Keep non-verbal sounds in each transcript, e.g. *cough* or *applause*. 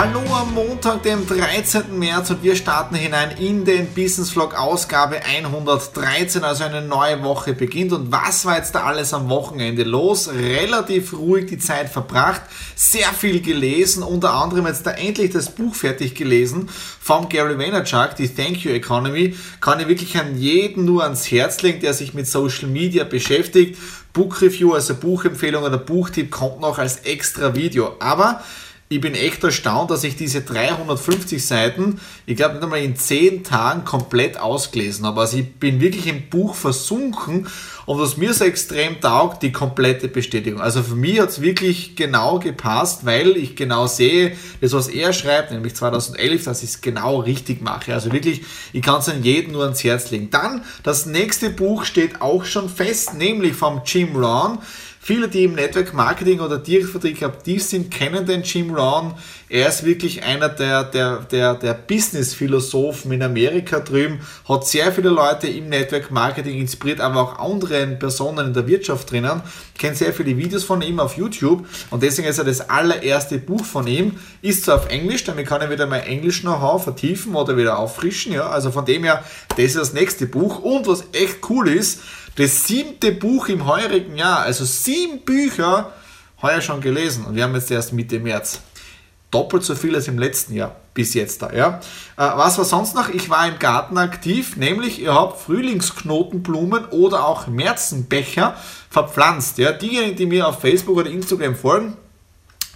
Hallo am Montag, dem 13. März und wir starten hinein in den Business Vlog Ausgabe 113, also eine neue Woche beginnt. Und was war jetzt da alles am Wochenende los? Relativ ruhig die Zeit verbracht, sehr viel gelesen, unter anderem jetzt da endlich das Buch fertig gelesen vom Gary Vaynerchuk, die Thank You Economy. Kann ich wirklich an jeden nur ans Herz legen, der sich mit Social Media beschäftigt. Book Review, also Buchempfehlung oder Buchtipp kommt noch als extra Video. Aber ich bin echt erstaunt, dass ich diese 350 Seiten, ich glaube nicht einmal in 10 Tagen komplett ausgelesen habe. Also ich bin wirklich im Buch versunken und was mir so extrem taugt, die komplette Bestätigung. Also für mich hat es wirklich genau gepasst, weil ich genau sehe, das was er schreibt, nämlich 2011, dass ich es genau richtig mache. Also wirklich, ich kann es an jeden nur ans Herz legen. Dann, das nächste Buch steht auch schon fest, nämlich vom Jim Rohn. Viele, die im Network Marketing oder Direktvertrieb aktiv sind, kennen den Jim Rohn. Er ist wirklich einer der, der, der, der Business-Philosophen in Amerika drüben, hat sehr viele Leute im Network Marketing inspiriert, aber auch anderen Personen in der Wirtschaft drinnen. Kennt sehr viele Videos von ihm auf YouTube und deswegen ist er das allererste Buch von ihm. Ist zwar auf Englisch, damit kann er wieder mein Englisch Know-how vertiefen oder wieder auffrischen. Ja? Also von dem her, das ist das nächste Buch. Und was echt cool ist, das siebte Buch im heurigen Jahr, also sieben Bücher, heuer schon gelesen und wir haben jetzt erst Mitte März. Doppelt so viel als im letzten Jahr, bis jetzt da, ja. Äh, was war sonst noch? Ich war im Garten aktiv, nämlich ihr habt Frühlingsknotenblumen oder auch Märzenbecher verpflanzt, ja. Diejenigen, die mir auf Facebook oder Instagram folgen,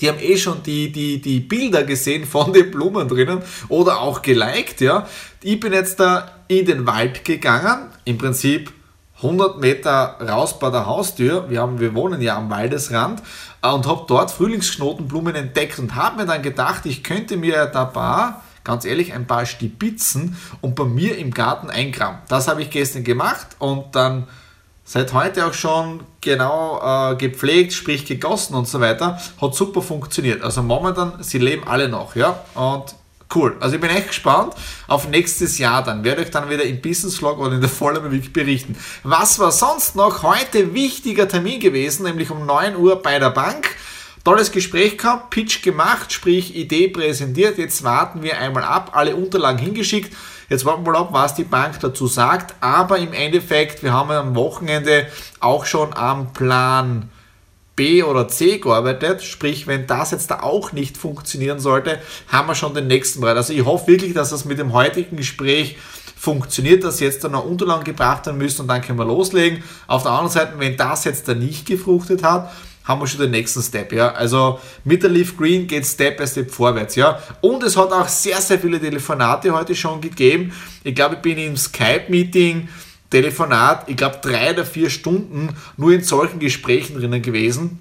die haben eh schon die, die, die Bilder gesehen von den Blumen drinnen oder auch geliked, ja. Ich bin jetzt da in den Wald gegangen, im Prinzip 100 Meter raus bei der Haustür, wir, haben, wir wohnen ja am Waldesrand, und habe dort Frühlingsknotenblumen entdeckt und habe mir dann gedacht, ich könnte mir da paar, ganz ehrlich, ein paar Stibitzen und bei mir im Garten eingraben. Das habe ich gestern gemacht und dann seit heute auch schon genau äh, gepflegt, sprich gegossen und so weiter. Hat super funktioniert. Also momentan, sie leben alle noch, ja. Und Cool. Also ich bin echt gespannt auf nächstes Jahr dann. Werde euch dann wieder im Business Vlog oder in der Vollmer Week berichten. Was war sonst noch heute wichtiger Termin gewesen, nämlich um 9 Uhr bei der Bank. Tolles Gespräch gehabt, Pitch gemacht, sprich Idee präsentiert. Jetzt warten wir einmal ab, alle Unterlagen hingeschickt. Jetzt warten wir mal ab, was die Bank dazu sagt. Aber im Endeffekt, wir haben am Wochenende auch schon am Plan B oder C gearbeitet. Sprich, wenn das jetzt da auch nicht funktionieren sollte, haben wir schon den nächsten Bereich. Also ich hoffe wirklich, dass das mit dem heutigen Gespräch funktioniert, dass jetzt dann noch Unterlagen gebracht werden müssen und dann können wir loslegen. Auf der anderen Seite, wenn das jetzt da nicht gefruchtet hat, haben wir schon den nächsten Step, ja. Also mit der Leaf Green geht Step by Step vorwärts, ja. Und es hat auch sehr, sehr viele Telefonate heute schon gegeben. Ich glaube, ich bin im Skype-Meeting Telefonat, ich glaube, drei oder vier Stunden nur in solchen Gesprächen drinnen gewesen.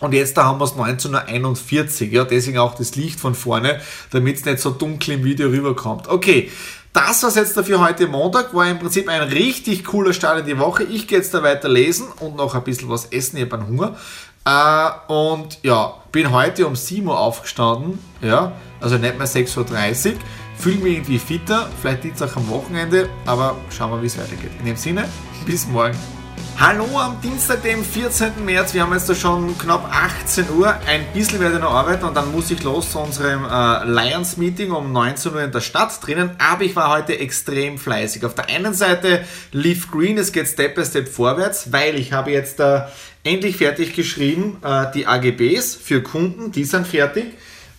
Und jetzt da haben wir es 1941, ja, deswegen auch das Licht von vorne, damit es nicht so dunkel im Video rüberkommt. Okay, das war es jetzt dafür heute Montag, war im Prinzip ein richtig cooler Start in die Woche. Ich gehe jetzt da weiter lesen und noch ein bisschen was essen, ich habe einen Hunger. Äh, und ja, bin heute um 7 Uhr aufgestanden, ja, also nicht mehr 6.30 Uhr fühle mich irgendwie fitter, vielleicht es auch am Wochenende, aber schauen wir, wie es weitergeht. In dem Sinne, bis morgen. Hallo am Dienstag, dem 14. März. Wir haben jetzt da schon knapp 18 Uhr. Ein bisschen werde ich noch arbeiten und dann muss ich los zu unserem äh, Lions Meeting um 19 Uhr in der Stadt drinnen. Aber ich war heute extrem fleißig. Auf der einen Seite Leaf Green, es geht Step by Step vorwärts, weil ich habe jetzt äh, endlich fertig geschrieben äh, die AGBs für Kunden, die sind fertig.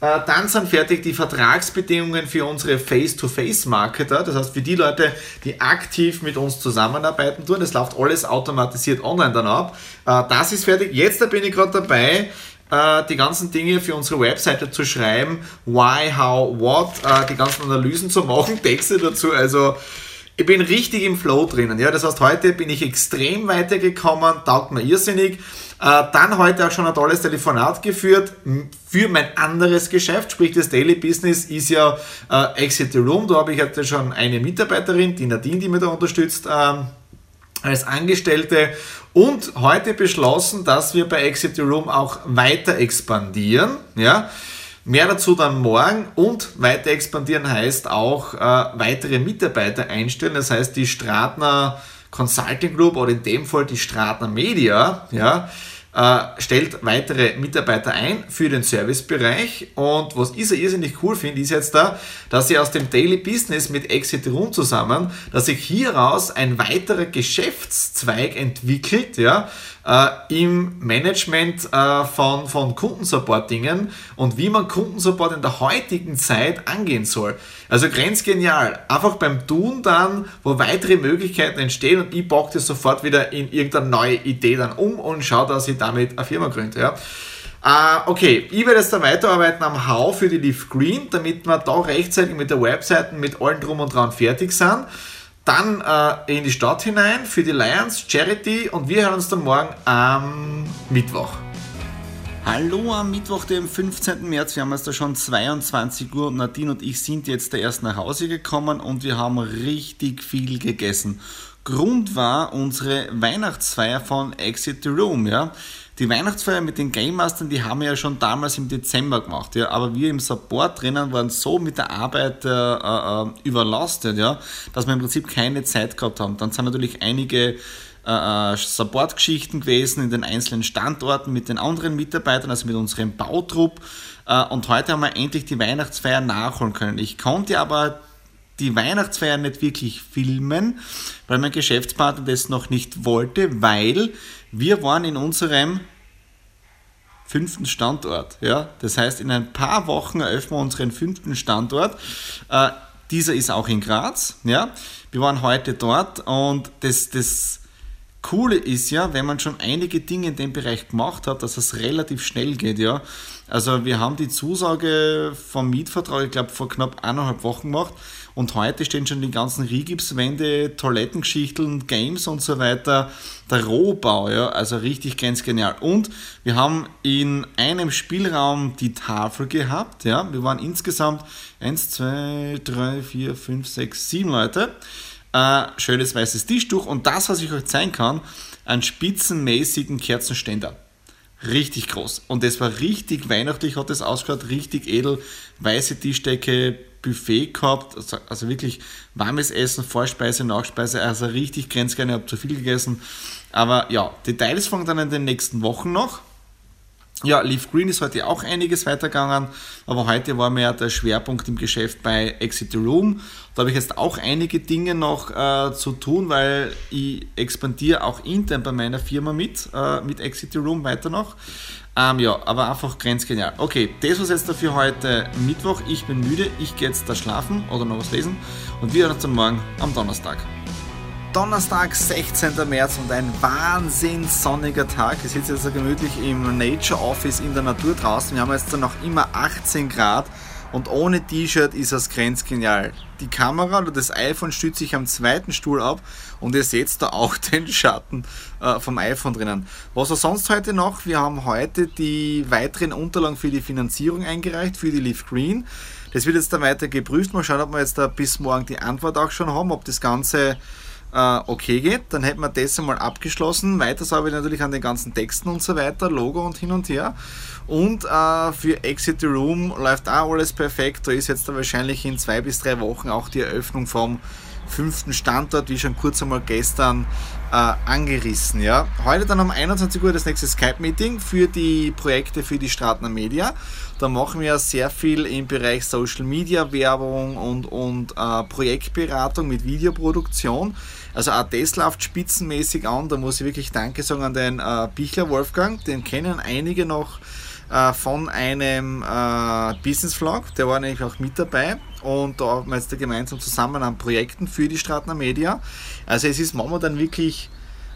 Äh, dann sind fertig die Vertragsbedingungen für unsere Face-to-Face-Marketer, das heißt für die Leute, die aktiv mit uns zusammenarbeiten tun. Das läuft alles automatisiert online dann ab. Äh, das ist fertig. Jetzt bin ich gerade dabei, äh, die ganzen Dinge für unsere Webseite zu schreiben, why, how, what, die ganzen Analysen zu machen, *laughs* Texte dazu. Also ich bin richtig im Flow drinnen. Ja, das heißt, heute bin ich extrem weitergekommen, taugt mir irrsinnig. Äh, dann heute auch schon ein tolles Telefonat geführt für mein anderes Geschäft, sprich das Daily Business ist ja äh, Exit the Room. Da habe ich heute schon eine Mitarbeiterin, die Nadine, die mir da unterstützt. Ähm, als Angestellte und heute beschlossen, dass wir bei Exit the Room auch weiter expandieren. Ja? Mehr dazu dann morgen und weiter expandieren heißt auch äh, weitere Mitarbeiter einstellen. Das heißt, die Stratner Consulting Group oder in dem Fall die Stratner Media, ja, äh, stellt weitere Mitarbeiter ein für den Servicebereich. Und was ich so irrsinnig cool finde, ist jetzt da, dass sie aus dem Daily Business mit Exit Room zusammen, dass sich hieraus ein weiterer Geschäftszweig entwickelt, ja, äh, im Management äh, von, von Kundensupport-Dingen und wie man Kundensupport in der heutigen Zeit angehen soll. Also grenzgenial. Einfach beim Tun dann, wo weitere Möglichkeiten entstehen und ich bock das sofort wieder in irgendeine neue Idee dann um und schaue, dass ich damit eine Firma gründe. Ja. Uh, okay, ich werde jetzt da weiterarbeiten am How für die Leaf Green, damit wir da rechtzeitig mit der Webseite, mit allen drum und dran fertig sind. Dann äh, in die Stadt hinein für die Lions Charity und wir hören uns dann morgen am Mittwoch. Hallo am Mittwoch, dem 15. März. Wir haben jetzt da schon 22 Uhr und Nadine und ich sind jetzt erst nach Hause gekommen und wir haben richtig viel gegessen. Grund war unsere Weihnachtsfeier von Exit the Room, ja. Die Weihnachtsfeier mit den Game Mastern, die haben wir ja schon damals im Dezember gemacht, ja, aber wir im Support drinnen waren so mit der Arbeit äh, äh, überlastet, ja, dass wir im Prinzip keine Zeit gehabt haben. Dann sind natürlich einige äh, äh, Support-Geschichten gewesen in den einzelnen Standorten mit den anderen Mitarbeitern, also mit unserem Bautrupp. Äh, und heute haben wir endlich die Weihnachtsfeier nachholen können. Ich konnte aber die Weihnachtsfeier nicht wirklich filmen, weil mein Geschäftspartner das noch nicht wollte, weil wir waren in unserem fünften Standort. Ja? Das heißt, in ein paar Wochen eröffnen wir unseren fünften Standort. Äh, dieser ist auch in Graz. Ja? Wir waren heute dort und das, das Coole ist ja, wenn man schon einige Dinge in dem Bereich gemacht hat, dass es relativ schnell geht. Ja? Also wir haben die Zusage vom Mietvertrag, ich glaube, vor knapp eineinhalb Wochen gemacht und heute stehen schon die ganzen Rigipswände, Toilettengeschichten, Games und so weiter. Der Rohbau, ja, also richtig ganz genial. Und wir haben in einem Spielraum die Tafel gehabt, ja. Wir waren insgesamt 1, 2, 3, 4, 5, 6, 7 Leute. Äh, schönes weißes Tischtuch und das, was ich euch zeigen kann, einen spitzenmäßigen Kerzenständer richtig groß. Und das war richtig weihnachtlich, hat das ausgeschaut, richtig edel, weiße Tischdecke, Buffet gehabt, also, also wirklich warmes Essen, Vorspeise, Nachspeise, also richtig grenzgern, ich habe zu viel gegessen. Aber ja, Details fangen dann in den nächsten Wochen noch. Ja, Leaf Green ist heute auch einiges weitergegangen, aber heute war mir der Schwerpunkt im Geschäft bei Exit the Room. Da habe ich jetzt auch einige Dinge noch äh, zu tun, weil ich expandiere auch intern bei meiner Firma mit, äh, mit Exit the Room weiter noch. Ähm, ja, aber einfach grenzgenial. Okay, das war jetzt dafür heute Mittwoch. Ich bin müde, ich gehe jetzt da schlafen oder noch was lesen und wir hören uns dann morgen am Donnerstag. Donnerstag, 16. März und ein wahnsinnig sonniger Tag. Ich sitze jetzt gemütlich im Nature Office in der Natur draußen. Wir haben jetzt noch immer 18 Grad und ohne T-Shirt ist das grenzgenial. Die Kamera oder das iPhone stützt sich am zweiten Stuhl ab und ihr seht da auch *laughs* den Schatten äh, vom iPhone drinnen. Was war sonst heute noch? Wir haben heute die weiteren Unterlagen für die Finanzierung eingereicht, für die Leaf Green. Das wird jetzt da weiter geprüft. Mal schauen, ob wir jetzt da bis morgen die Antwort auch schon haben, ob das Ganze äh, okay geht, dann hätten wir das einmal abgeschlossen. Weiter habe ich natürlich an den ganzen Texten und so weiter, Logo und hin und her. Und äh, für Exit the Room läuft auch alles perfekt. Da ist jetzt da wahrscheinlich in zwei bis drei Wochen auch die Eröffnung vom fünften Standort, wie schon kurz einmal gestern äh, angerissen. Ja. Heute dann um 21 Uhr das nächste Skype-Meeting für die Projekte für die Stratner Media. Da machen wir sehr viel im Bereich Social Media, Werbung und, und äh, Projektberatung mit Videoproduktion. Also auch das läuft spitzenmäßig an. Da muss ich wirklich Danke sagen an den äh, Bichler Wolfgang. Den kennen einige noch äh, von einem äh, Business Vlog. Der war nämlich auch mit dabei. Und da haben wir jetzt gemeinsam zusammen an Projekten für die Stratner Media. Also es ist momentan wirklich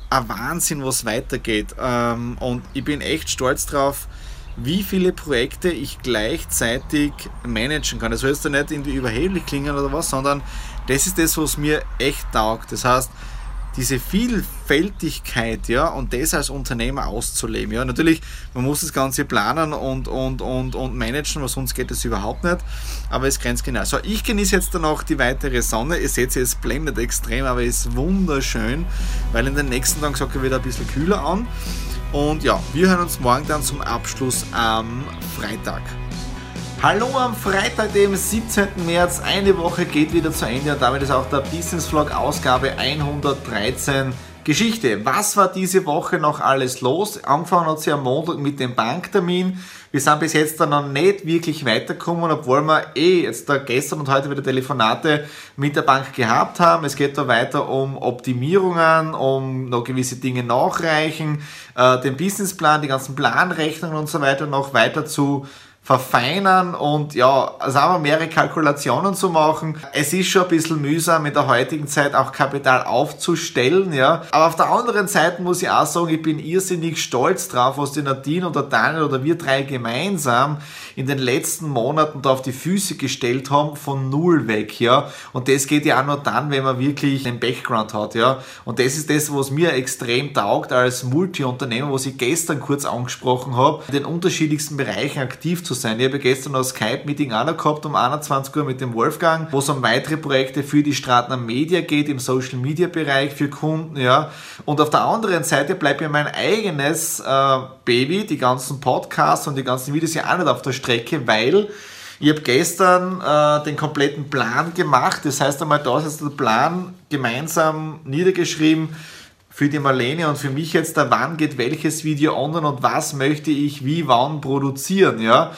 ein Wahnsinn, was weitergeht. Ähm, und ich bin echt stolz drauf, wie viele Projekte ich gleichzeitig managen kann. Das soll jetzt nicht irgendwie überheblich klingen oder was, sondern das ist das, was mir echt taugt. Das heißt, diese Vielfältigkeit, ja, und das als Unternehmer auszuleben. Ja, natürlich, man muss das Ganze planen und, und, und, und managen, weil sonst geht das überhaupt nicht. Aber es ganz genau. So, ich genieße jetzt dann auch die weitere Sonne. Ihr seht, es blendet extrem, aber es ist wunderschön, weil in den nächsten Tagen sagt er wieder ein bisschen kühler an. Und ja, wir hören uns morgen dann zum Abschluss am Freitag. Hallo am Freitag, dem 17. März. Eine Woche geht wieder zu Ende und damit ist auch der Business Vlog Ausgabe 113 Geschichte. Was war diese Woche noch alles los? Angefangen hat sie am Montag mit dem Banktermin. Wir sind bis jetzt dann noch nicht wirklich weitergekommen, obwohl wir eh jetzt da gestern und heute wieder Telefonate mit der Bank gehabt haben. Es geht da weiter um Optimierungen, um noch gewisse Dinge nachreichen, äh, den Businessplan, die ganzen Planrechnungen und so weiter noch weiter zu verfeinern und ja, sagen wir mehrere Kalkulationen zu machen. Es ist schon ein bisschen mühsam in der heutigen Zeit auch Kapital aufzustellen, ja. Aber auf der anderen Seite muss ich auch sagen, ich bin irrsinnig stolz drauf, was die Nadine oder Daniel oder wir drei gemeinsam in den letzten Monaten da auf die Füße gestellt haben, von null weg, ja. Und das geht ja auch nur dann, wenn man wirklich einen Background hat, ja. Und das ist das, was mir extrem taugt als Multi-Unternehmer, was ich gestern kurz angesprochen habe, in den unterschiedlichsten Bereichen aktiv zu sein. Ich habe gestern ein Skype-Meeting auch noch gehabt um 21 Uhr mit dem Wolfgang, wo es um weitere Projekte für die Stratner Media geht, im Social-Media-Bereich für Kunden, ja. Und auf der anderen Seite bleibt mir mein eigenes äh, Baby, die ganzen Podcasts und die ganzen Videos ja auch nicht auf der Strecke, weil ich habe gestern äh, den kompletten Plan gemacht. Das heißt einmal, da ist der Plan gemeinsam niedergeschrieben für die Marlene und für mich jetzt, da wann geht welches Video online und was möchte ich wie wann produzieren, ja.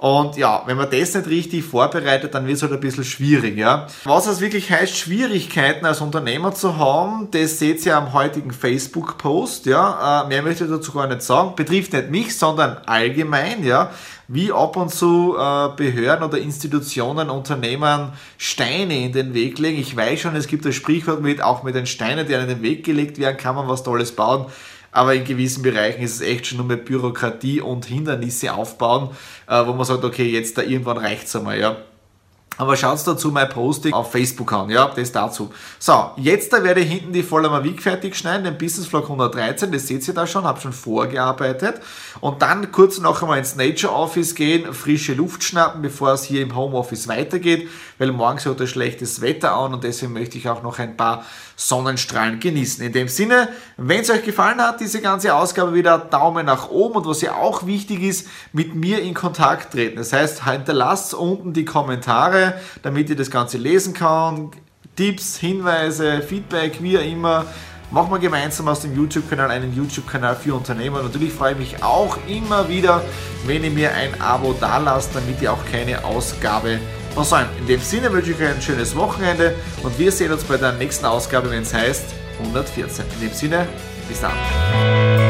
Und ja, wenn man das nicht richtig vorbereitet, dann wird es halt ein bisschen schwierig, ja. Was es wirklich heißt, Schwierigkeiten als Unternehmer zu haben, das seht ihr am heutigen Facebook-Post, ja. Äh, mehr möchte ich dazu gar nicht sagen. Betrifft nicht mich, sondern allgemein, ja wie ab und zu äh, Behörden oder Institutionen Unternehmern Steine in den Weg legen. Ich weiß schon, es gibt das Sprichwort mit, auch mit den Steinen, die an den Weg gelegt werden, kann man was Tolles bauen. Aber in gewissen Bereichen ist es echt schon nur mit Bürokratie und Hindernisse aufbauen, äh, wo man sagt, okay, jetzt da irgendwann reicht's einmal, ja. Aber schaut dazu mein Posting auf Facebook an, ja, das dazu. So, jetzt da werde ich hinten die volle Mavik fertig schneiden, den Business Vlog 113, das seht ihr da schon, habe schon vorgearbeitet. Und dann kurz noch einmal ins Nature Office gehen, frische Luft schnappen, bevor es hier im Home Office weitergeht, weil morgens hat das schlechtes Wetter an und deswegen möchte ich auch noch ein paar Sonnenstrahlen genießen. In dem Sinne, wenn es euch gefallen hat, diese ganze Ausgabe wieder Daumen nach oben und was ja auch wichtig ist, mit mir in Kontakt treten. Das heißt, hinterlasst unten die Kommentare, damit ich das Ganze lesen kann. Tipps, Hinweise, Feedback, wie immer. Machen wir gemeinsam aus dem YouTube-Kanal einen YouTube-Kanal für Unternehmer. Natürlich freue ich mich auch immer wieder, wenn ihr mir ein Abo da lasst, damit ihr auch keine Ausgabe versäumt. In dem Sinne wünsche ich euch ein schönes Wochenende und wir sehen uns bei der nächsten Ausgabe, wenn es heißt 114. In dem Sinne, bis dann.